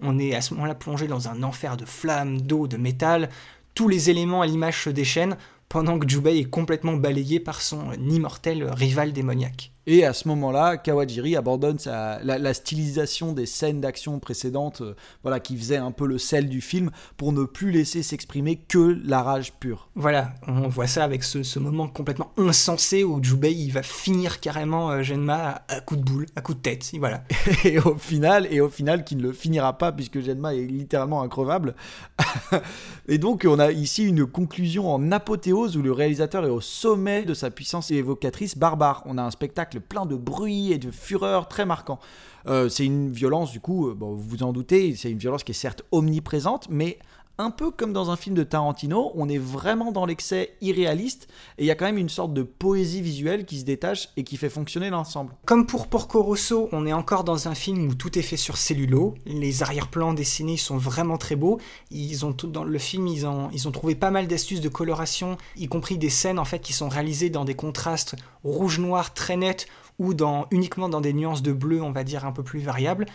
on est à ce moment-là plongé dans un enfer de flammes, d'eau, de métal, tous les éléments à l'image se déchaînent, pendant que Jubei est complètement balayé par son immortel rival démoniaque. Et à ce moment-là, Kawajiri abandonne la, stylisation des scènes d'action précédentes, euh, voilà, qui faisait un peu le sel du film, pour ne plus laisser s'exprimer que la rage pure. Voilà, on voit ça avec ce, moment complètement insensé où Jubei il va finir carrément euh, Genma à, coup de boule, à coup de tête, voilà. et au final, et au final, qui ne le finira pas puisque Genma est littéralement increvable. et donc, on a ici une conclusion en apothéose où le réalisateur est au sommet de sa puissance évocatrice barbare. On a un spectacle plein de bruit et de fureur très marquant. Euh, c'est une violence, du coup, euh, vous vous en doutez, c'est une violence qui est certes omniprésente, mais un peu comme dans un film de Tarantino, on est vraiment dans l'excès irréaliste et il y a quand même une sorte de poésie visuelle qui se détache et qui fait fonctionner l'ensemble. Comme pour Porco Rosso, on est encore dans un film où tout est fait sur cellulo. Les arrière-plans dessinés sont vraiment très beaux. Ils ont tout dans le film, ils ont, ils ont trouvé pas mal d'astuces de coloration, y compris des scènes en fait qui sont réalisées dans des contrastes rouge-noir très nets ou dans, uniquement dans des nuances de bleu, on va dire un peu plus variables.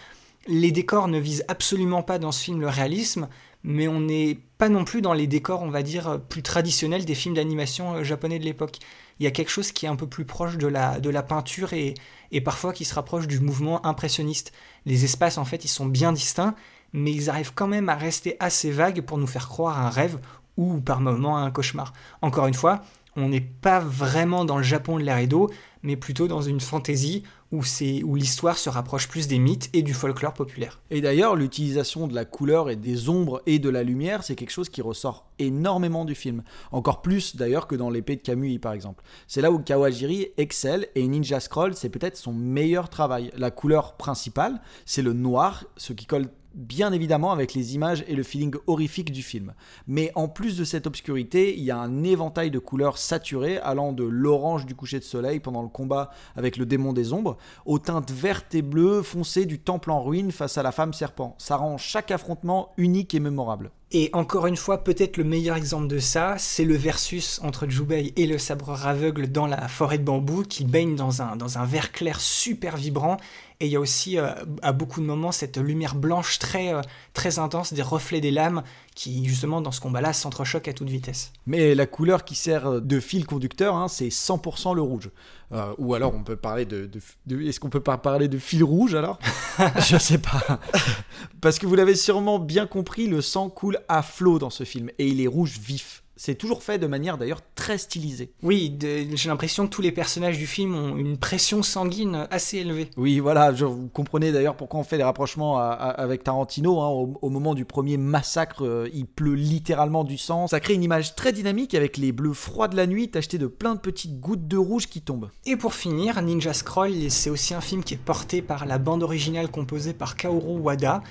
Les décors ne visent absolument pas dans ce film le réalisme, mais on n'est pas non plus dans les décors, on va dire, plus traditionnels des films d'animation euh, japonais de l'époque. Il y a quelque chose qui est un peu plus proche de la, de la peinture et, parfois qui se rapproche du mouvement impressionniste. Les espaces, en fait, ils sont bien distincts, mais ils arrivent quand même à rester assez vagues pour nous faire croire à un rêve ou par moments à un cauchemar. Encore une fois, on n'est pas vraiment dans le Japon de Edo, mais plutôt dans une fantaisie où, l'histoire se rapproche plus des mythes et du folklore populaire. Et d'ailleurs, l'utilisation de la couleur et des ombres et de la lumière, c'est quelque chose qui ressort énormément du film. Encore plus d'ailleurs que dans l'épée de Kamui par exemple. C'est là où Kawajiri excelle et Ninja Scroll, c'est peut-être son meilleur travail. La couleur principale, c'est le noir, ce qui colle bien évidemment avec les images et le feeling horrifique du film. Mais en plus de cette obscurité, il y a un éventail de couleurs saturées allant de l'orange du coucher de soleil pendant le combat avec le démon des ombres, aux teintes vertes et bleues foncées du temple en ruine face à la femme serpent. Ça rend chaque affrontement unique et mémorable. Et encore une fois, peut-être le meilleur exemple de ça, c'est le versus entre Jubei et le sabre aveugle dans la forêt de bambou qui baigne dans un, dans un vert clair super vibrant. Et il y a aussi, euh, à beaucoup de moments, cette lumière blanche très, euh, très intense des reflets des lames qui, justement, dans ce combat-là, s'entrechoquent à toute vitesse. Mais la couleur qui sert de fil conducteur, hein, c'est 100% le rouge. Euh, ou alors on peut parler de, est-ce qu'on peut pas parler de fil rouge alors? Je sais pas. Parce que vous l'avez sûrement bien compris, le sang coule à flot dans ce film et il est rouge vif. C'est toujours fait de manière d'ailleurs très stylisée. Oui, j'ai l'impression que tous les personnages du film ont une pression sanguine assez élevée. Oui, voilà, je, vous comprenez d'ailleurs pourquoi on fait les rapprochements avec Tarantino. Hein. au, moment du premier massacre, euh, il pleut littéralement du sang. Ça crée une image très dynamique avec les bleus froids de la nuit tachetés de plein de petites gouttes de rouge qui tombent. Et pour finir, Ninja Scroll, c'est aussi un film qui est porté par la bande originale composée par Kaoru Wada.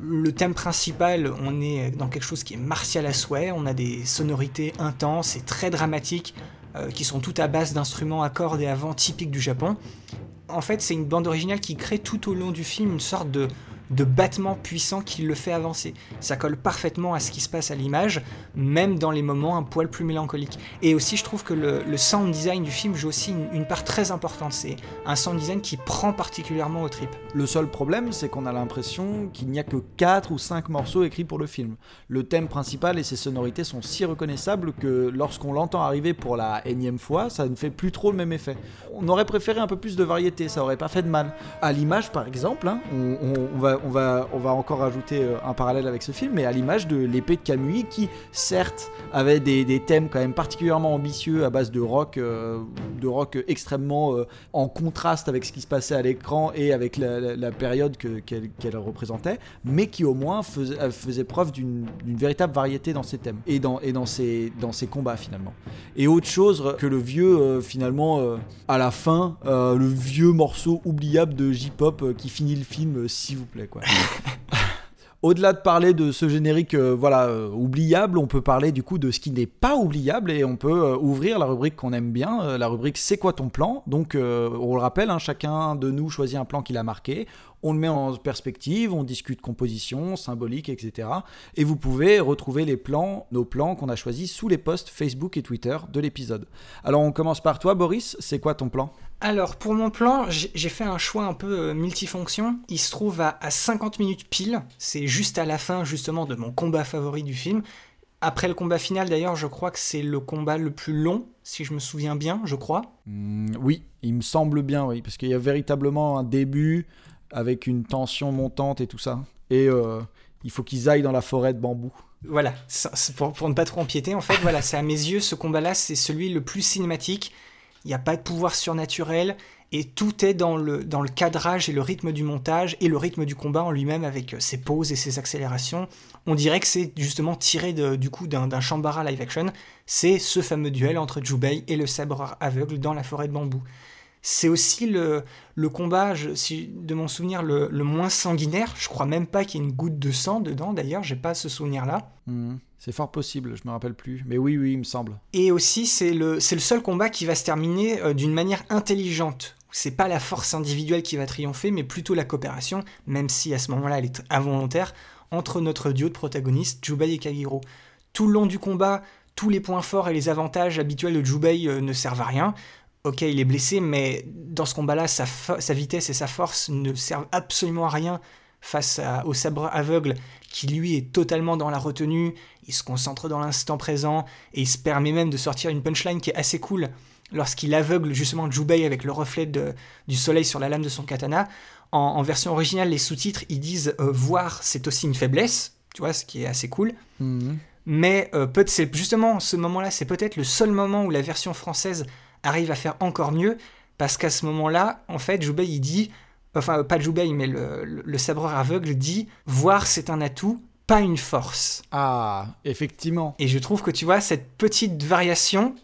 Le thème principal, on est dans quelque chose qui est martial à souhait, on a des sonorités intenses et très dramatiques euh, qui sont toutes à base d'instruments à cordes et à vent typiques du Japon. En fait, c'est une bande originale qui crée tout au long du film une sorte de, de battement puissant qui le fait avancer. Ça colle parfaitement à ce qui se passe à l'image, même dans les moments un poil plus mélancoliques. Et aussi, je trouve que le, sound design du film joue aussi une, part très importante. C'est un sound design qui prend particulièrement au trip. Le seul problème, c'est qu'on a l'impression qu'il n'y a que 4 ou 5 morceaux écrits pour le film. Le thème principal et ses sonorités sont si reconnaissables que lorsqu'on l'entend arriver pour la énième fois, ça ne fait plus trop le même effet. On aurait préféré un peu plus de variété, ça aurait pas fait de mal. À l'image, par exemple, hein, on va on va, on va encore ajouter euh, un parallèle avec ce film, mais à l'image de l'épée de Camus, qui certes avait des, thèmes quand même particulièrement ambitieux à base de rock, euh, de rock extrêmement euh, en contraste avec ce qui se passait à l'écran et avec la, période qu'elle représentait, mais qui au moins faisait, preuve d'une véritable variété dans ses thèmes et dans, ses combats finalement. Et autre chose que le vieux finalement à la fin, le vieux morceau oubliable de J-pop qui finit le film, s'il vous plaît. Au-delà de parler de ce générique euh, voilà euh, oubliable, on peut parler du coup de ce qui n'est pas oubliable et on peut euh, ouvrir la rubrique qu'on aime bien, la rubrique C'est quoi ton plan? Donc on le rappelle, hein, chacun de nous choisit un plan qu'il a marqué, on le met en perspective, on discute composition, symbolique, etc. Et vous pouvez retrouver les plans, nos plans qu'on a choisis sous les posts Facebook et Twitter de l'épisode. Alors on commence par toi Boris, c'est quoi ton plan? Alors, pour mon plan, j'ai fait un choix un peu euh, multifonction. Il se trouve à, 50 minutes pile. C'est juste à la fin, justement, de mon combat favori du film. Après le combat final, d'ailleurs, je crois que c'est le combat le plus long, si je me souviens bien, je crois. Mmh, oui, il me semble bien, oui, parce qu'il y a véritablement un début avec une tension montante et tout ça. Et euh, il faut qu'ils aillent dans la forêt de bambou. Voilà, pour, pour, ne pas trop empiéter, en fait, voilà, c'est à mes yeux, ce combat-là, c'est celui le plus cinématique il n'y a pas de pouvoir surnaturel, et tout est dans le, dans le cadrage et le rythme du montage et le rythme du combat en lui-même avec euh, ses pauses et ses accélérations. On dirait que c'est justement tiré du coup d'un Shambara live action. C'est ce fameux duel entre Jubei et le sabre aveugle dans la forêt de bambou. C'est aussi le, le combat, si, de mon souvenir, le, moins sanguinaire. Je crois même pas qu'il y ait une goutte de sang dedans, d'ailleurs, j'ai pas ce souvenir-là. Hmm, c'est fort possible, je me rappelle plus. Mais oui, oui, il me semble. Et aussi, c'est le, le seul combat qui va se terminer euh, d'une manière intelligente. C'est pas la force individuelle qui va triompher, mais plutôt la coopération, même si à ce moment-là elle est involontaire, entre notre duo de protagonistes, Jubei et Kagiro. Tout le long du combat, tous les points forts et les avantages habituels de Jubei euh, ne servent à rien ok, il est blessé, mais dans ce combat-là, sa, vitesse et sa force ne servent absolument à rien face au sabre aveugle qui lui est totalement dans la retenue, il se concentre dans l'instant présent et il se permet même de sortir une punchline qui est assez cool lorsqu'il aveugle justement Jubei avec le reflet du soleil sur la lame de son katana. En, version originale, les sous-titres ils disent euh, voir c'est aussi une faiblesse, tu vois, ce qui est assez cool. Mhm. Mais euh, c'est justement ce moment-là, c'est peut-être le seul moment où la version française arrive à faire encore mieux, parce qu'à ce moment-là, en fait, Jubei, il dit, enfin, pas Jubei, mais le, le, sabreur aveugle dit, voir c'est un atout, pas une force. Ah, effectivement. Et je trouve que tu vois cette petite variation,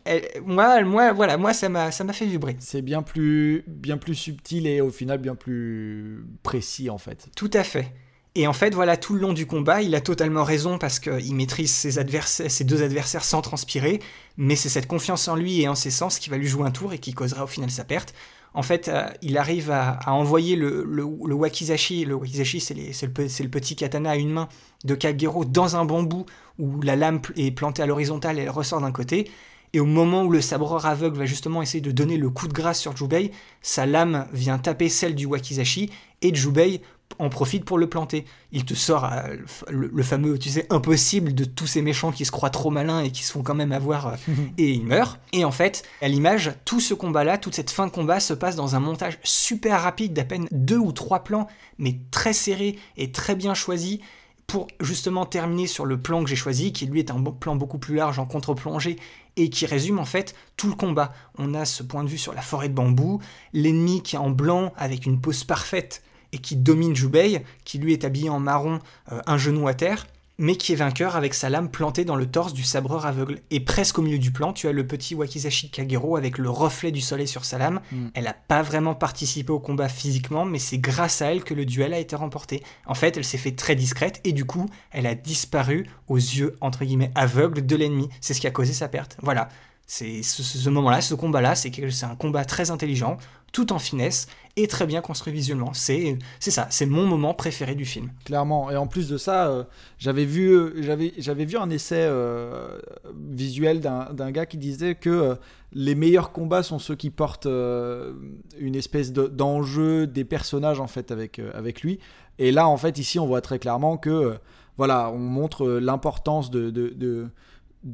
moi, moi, voilà, moi ça m'a, ça m'a fait vibrer. C'est bien plus, bien plus subtil et au final bien plus précis en fait. Tout à fait. Et en fait, voilà, tout le long du combat, il a totalement raison parce qu'il maîtrise ses, adversaires, ses deux adversaires sans transpirer, mais c'est cette confiance en lui et en ses sens qui va lui jouer un tour et qui causera au final sa perte. En fait, euh, il arrive à, envoyer le, wakizashi, le wakizashi c'est le, le, petit katana à une main de Kagero dans un bambou où la lame est plantée à l'horizontale et elle ressort d'un côté. Et au moment où le sabreur aveugle va justement essayer de donner le coup de grâce sur Jubei, sa lame vient taper celle du wakizashi et Jubei en profite pour le planter. Il te sort euh, le, fameux, tu sais, impossible de tous ces méchants qui se croient trop malins et qui se font quand même avoir euh, et ils meurent. Et en fait, à l'image, tout ce combat-là, toute cette fin de combat se passe dans un montage super rapide d'à peine deux ou trois plans, mais très serré et très bien choisi pour justement terminer sur le plan que j'ai choisi, qui lui est un plan beaucoup plus large en contre-plongée et qui résume en fait tout le combat. On a ce point de vue sur la forêt de bambou, l'ennemi qui est en blanc avec une pose parfaite et qui domine Jubei, qui lui est habillé en marron, euh, un genou à terre, mais qui est vainqueur avec sa lame plantée dans le torse du sabreur aveugle. Et presque au milieu du plan, tu as le petit Wakizashi Kagero avec le reflet du soleil sur sa lame. Mm. Elle n'a pas vraiment participé au combat physiquement, mais c'est grâce à elle que le duel a été remporté. En fait, elle s'est fait très discrète et du coup, elle a disparu aux yeux entre guillemets aveugles de l'ennemi. C'est ce qui a causé sa perte. Voilà. C'est ce, moment-là, ce combat-là, c'est un combat très intelligent, tout en finesse et très bien construit visuellement. C'est ça, c'est mon moment préféré du film. Clairement. Et en plus de ça, euh, j'avais vu, j'avais vu un essai euh, visuel d'un gars qui disait que euh, les meilleurs combats sont ceux qui portent une espèce d'enjeu des personnages en fait avec, avec lui. Et là, en fait, ici, on voit très clairement que voilà, on montre l'importance de,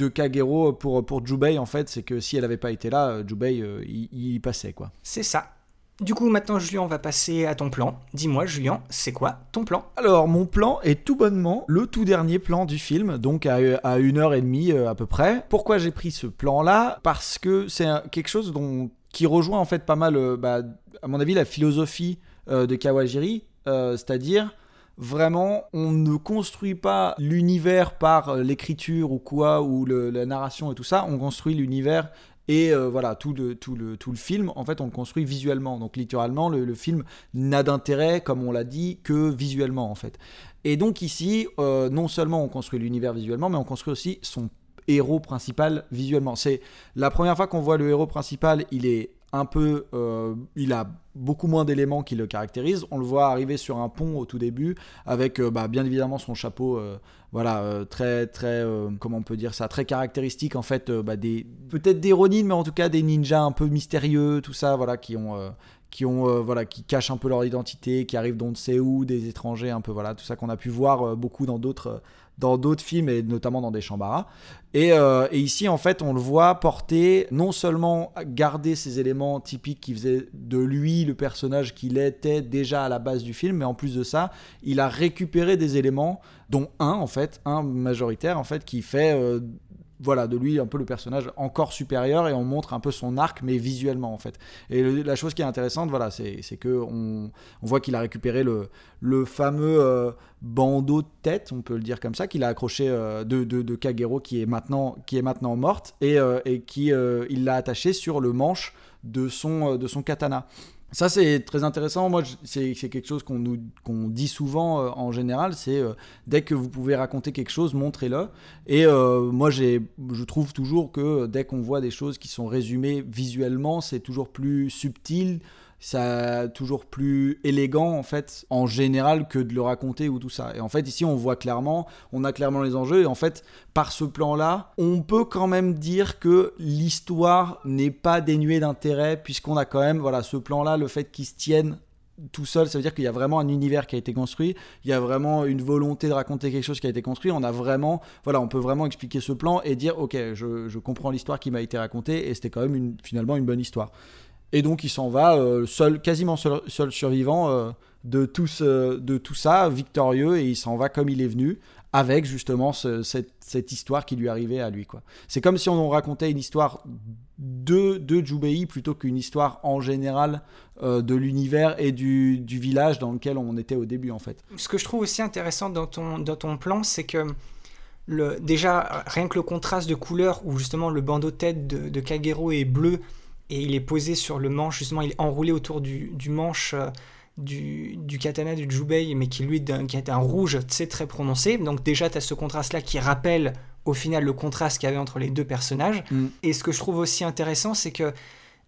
Kagero pour, pour Jubei, en fait, c'est que si elle n'avait pas été là, euh, Jubei, euh, il, passait, quoi. C'est ça. Du coup, maintenant, Julien, on va passer à ton plan. Dis-moi, Julien, c'est quoi ton plan? Alors, mon plan est tout bonnement le tout dernier plan du film, donc à, à une heure et demie euh, à peu près. Pourquoi j'ai pris ce plan-là? Parce que c'est quelque chose dont, qui rejoint en fait pas mal, bah, à mon avis, la philosophie de Kawajiri, c'est-à-dire vraiment, on ne construit pas l'univers par euh, l'écriture ou quoi, ou la narration et tout ça, on construit l'univers et euh, voilà, tout le, tout, le, tout le film, en fait, on le construit visuellement. Donc, littéralement, le, film n'a d'intérêt, comme on l'a dit, que visuellement, en fait. Et donc, ici, euh, non seulement on construit l'univers visuellement, mais on construit aussi son héros principal visuellement. C'est la première fois qu'on voit le héros principal, il est un peu, il a beaucoup moins d'éléments qui le caractérisent. On le voit arriver sur un pont au tout début, avec euh, bah, bien évidemment son chapeau, euh, voilà, très très, comment on peut dire ça, très caractéristique en fait, bah, des peut-être des Ronin, mais en tout cas des ninjas un peu mystérieux, tout ça, voilà, qui ont qui ont voilà qui cachent un peu leur identité, qui arrivent d'on ne sait où, des étrangers un peu voilà tout ça qu'on a pu voir beaucoup dans d'autres dans d'autres films et notamment dans des Chambara. Et, euh, et, ici, en fait, on le voit porter, non seulement garder ces éléments typiques qui faisaient de lui le personnage qu'il était déjà à la base du film, mais en plus de ça, il a récupéré des éléments, dont un, en fait, un majoritaire, en fait, qui fait euh, voilà, de lui un peu le personnage encore supérieur et on montre un peu son arc, mais visuellement en fait. Et la chose qui est intéressante, voilà, c'est que on, voit qu'il a récupéré le, fameux euh, bandeau de tête, on peut le dire comme ça, qu'il a accroché euh, de, de, Kagero qui est maintenant, morte et, euh, qui il l'a attaché sur le manche de son katana. Ça, c'est très intéressant. Moi, c'est quelque chose qu'on nous dit souvent euh, en général. C'est euh, dès que vous pouvez raconter quelque chose, montrez-le. Et euh, moi, je trouve toujours que dès qu'on voit des choses qui sont résumées visuellement, c'est toujours plus subtil, ça toujours plus élégant en fait en général que de le raconter ou tout ça. Et en fait ici on voit clairement, on a clairement les enjeux et en fait par ce plan-là, on peut quand même dire que l'histoire n'est pas dénuée d'intérêt puisqu'on a quand même voilà ce plan-là, le fait qu'il se tienne tout seul, ça veut dire qu'il y a vraiment un univers qui a été construit, il y a vraiment une volonté de raconter quelque chose qui a été construit, on a vraiment, voilà, on peut vraiment expliquer ce plan et dire, ok, je, je comprends l'histoire qui m'a été racontée et c'était quand même finalement une bonne histoire. Et donc il s'en va euh, seul, quasiment seul, survivant euh, de, tout ça, victorieux, et il s'en va comme il est venu, avec justement cette, histoire qui lui arrivait à lui. C'est comme si on racontait une histoire de, de Jubei plutôt qu'une histoire en général euh, de l'univers et du, village dans lequel on était au début en fait. Ce que je trouve aussi intéressant dans ton, plan, c'est que déjà rien que le contraste de couleur où justement le bandeau de tête de, de Kagero est bleu et il est posé sur le manche, justement, il est enroulé autour du, manche euh, du, du katana du Jubei, mais qui lui qui est un rouge très prononcé. Donc déjà, tu as ce contraste-là qui rappelle au final le contraste qu'il y avait entre les deux personnages. Mm. Et ce que je trouve aussi intéressant, c'est que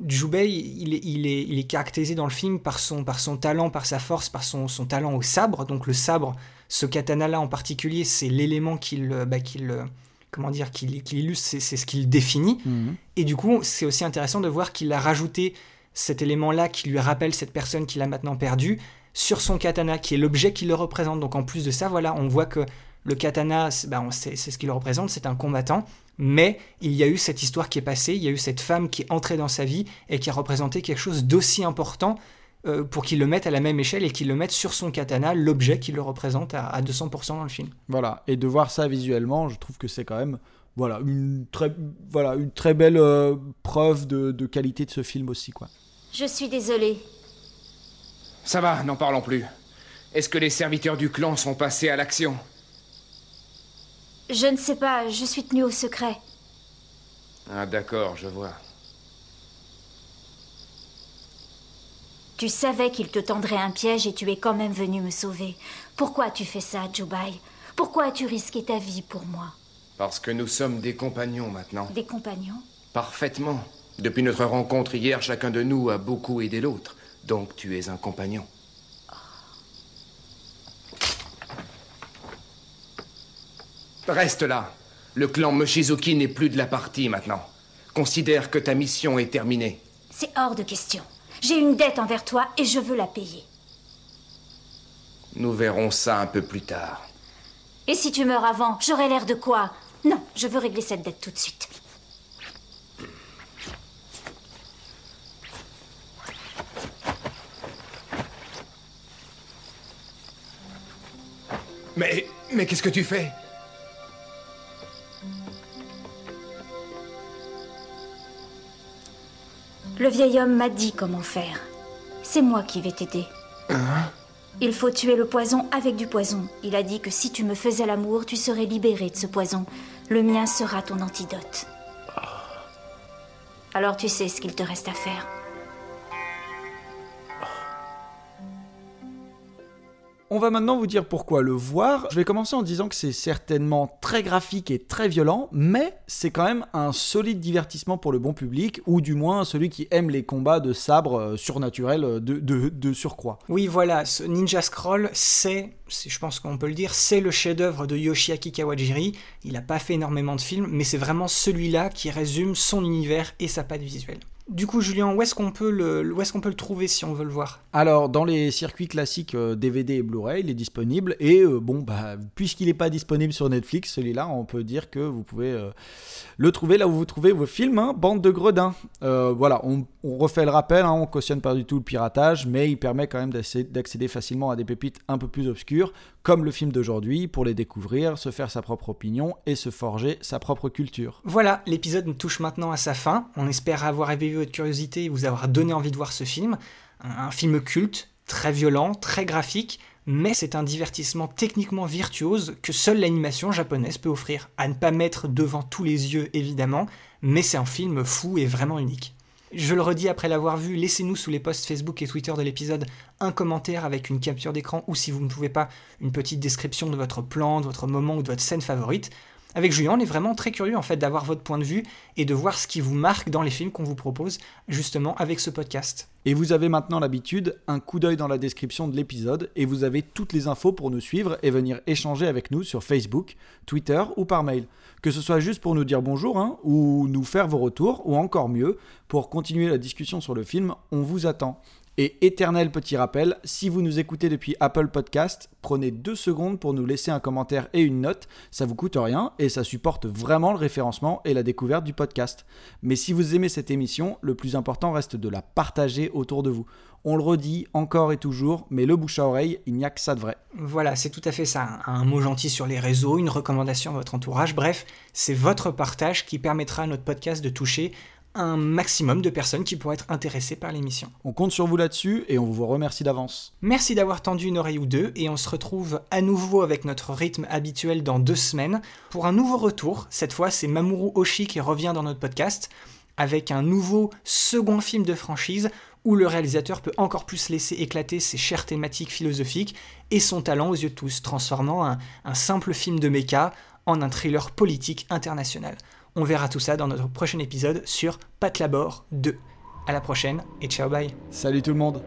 Jubei, il est, il, est, il est caractérisé dans le film par son, par son talent, par sa force, par son, son talent au sabre. Donc le sabre, ce katana-là en particulier, c'est l'élément qu'il bah, comment dire, qu'il illustre, c'est ce qu'il définit. Mhm. Et du coup, c'est aussi intéressant de voir qu'il a rajouté cet élément-là qui lui rappelle cette personne qu'il a maintenant perdue sur son katana, qui est l'objet qui le représente. Donc en plus de ça, voilà, on voit que le katana, c'est bah, ce qu'il représente, c'est un combattant. Mais il y a eu cette histoire qui est passée, il y a eu cette femme qui est entrée dans sa vie et qui a représenté quelque chose d'aussi important euh, pour qu'il le mette à la même échelle et qu'il le mette sur son katana, l'objet qui le représente à, 200% dans le film. Voilà, et de voir ça visuellement, je trouve que c'est quand même voilà, une, très, voilà, une très belle euh, preuve de, de, qualité de ce film aussi. Quoi. Je suis désolé. Ça va, n'en parlons plus. Est-ce que les serviteurs du clan sont passés à l'action? Je ne sais pas, je suis tenu au secret. Ah d'accord, je vois. Tu savais qu'il te tendrait un piège et tu es quand même venu me sauver. Pourquoi tu fais ça, Jubai Pourquoi as-tu risqué ta vie pour moi? Parce que nous sommes des compagnons maintenant. Des compagnons? Parfaitement. Depuis notre rencontre hier, chacun de nous a beaucoup aidé l'autre. Donc tu es un compagnon. Reste là. Le clan Mochizuki n'est plus de la partie maintenant. Considère que ta mission est terminée. C'est hors de question. J'ai une dette envers toi et je veux la payer. Nous verrons ça un peu plus tard. Et si tu meurs avant, j'aurai l'air de quoi? Non, je veux régler cette dette tout de suite. Mais... Mais qu'est-ce que tu fais? Le vieil homme m'a dit comment faire. C'est moi qui vais t'aider. Hein Il faut tuer le poison avec du poison. Il a dit que si tu me faisais l'amour, tu serais libéré de ce poison. Le mien sera ton antidote. Alors tu sais ce qu'il te reste à faire. On va maintenant vous dire pourquoi le voir. Je vais commencer en disant que c'est certainement très graphique et très violent, mais c'est quand même un solide divertissement pour le bon public, ou du moins celui qui aime les combats de sabre euh, surnaturels euh, de, surcroît. Oui, voilà, ce Ninja Scroll, c'est, je pense qu'on peut le dire, c'est le chef-d'œuvre de Yoshiaki Kawajiri. Il n'a pas fait énormément de films, mais c'est vraiment celui-là qui résume son univers et sa patte visuelle. Du coup, Julien, où est-ce qu'on peut, le, qu'on peut le trouver si on veut le voir? Alors, dans les circuits classiques DVD euh, et Blu-ray, il est disponible. Et euh, bon, bah, puisqu'il n'est pas disponible sur Netflix, celui-là, on peut dire que vous pouvez euh, le trouver là où vous trouvez vos films, hein, bande de gredins. voilà, on, refait le rappel, hein, on cautionne pas du tout le piratage, mais il permet quand même d'accéder facilement à des pépites un peu plus obscures, comme le film d'aujourd'hui, pour les découvrir, se faire sa propre opinion et se forger sa propre culture. Voilà, l'épisode touche maintenant à sa fin. On espère avoir éveillé votre curiosité et vous avoir donné envie de voir ce film. Un, film culte, très violent, très graphique, mais c'est un divertissement techniquement virtuose que seule l'animation japonaise peut offrir. À ne pas mettre devant tous les yeux, évidemment, mais c'est un film fou et vraiment unique. Je le redis après l'avoir vu, laissez-nous sous les posts Facebook et Twitter de l'épisode un commentaire avec une capture d'écran ou si vous ne pouvez pas, une petite description de votre plan, de votre moment ou de votre scène favorite. Avec Julien, on est vraiment très curieux en fait d'avoir votre point de vue et de voir ce qui vous marque dans les films qu'on vous propose justement avec ce podcast. Et vous avez maintenant l'habitude, un coup d'œil dans la description de l'épisode et vous avez toutes les infos pour nous suivre et venir échanger avec nous sur Facebook, Twitter ou par mail. Que ce soit juste pour nous dire bonjour hein, ou nous faire vos retours ou encore mieux, pour continuer la discussion sur le film, on vous attend. Et éternel petit rappel, si vous nous écoutez depuis Apple Podcast, prenez deux secondes pour nous laisser un commentaire et une note. Ça vous coûte rien et ça supporte vraiment le référencement et la découverte du podcast. Mais si vous aimez cette émission, le plus important reste de la partager autour de vous. On le redit encore et toujours, mais le bouche à oreille, il n'y a que ça de vrai. Voilà, c'est tout à fait ça. Un mot gentil sur les réseaux, une recommandation à votre entourage, bref, c'est votre partage qui permettra à notre podcast de toucher un maximum de personnes qui pourraient être intéressées par l'émission. On compte sur vous là-dessus et on vous remercie d'avance. Merci d'avoir tendu une oreille ou deux et on se retrouve à nouveau avec notre rythme habituel dans deux semaines pour un nouveau retour. Cette fois, c'est Mamoru Oshii qui revient dans notre podcast avec un nouveau second film de franchise où le réalisateur peut encore plus laisser éclater ses chères thématiques philosophiques et son talent aux yeux de tous, transformant un, un simple film de méca en un thriller politique international. On verra tout ça dans notre prochain épisode sur Pat Labor 2. À la prochaine et ciao bye. Salut tout le monde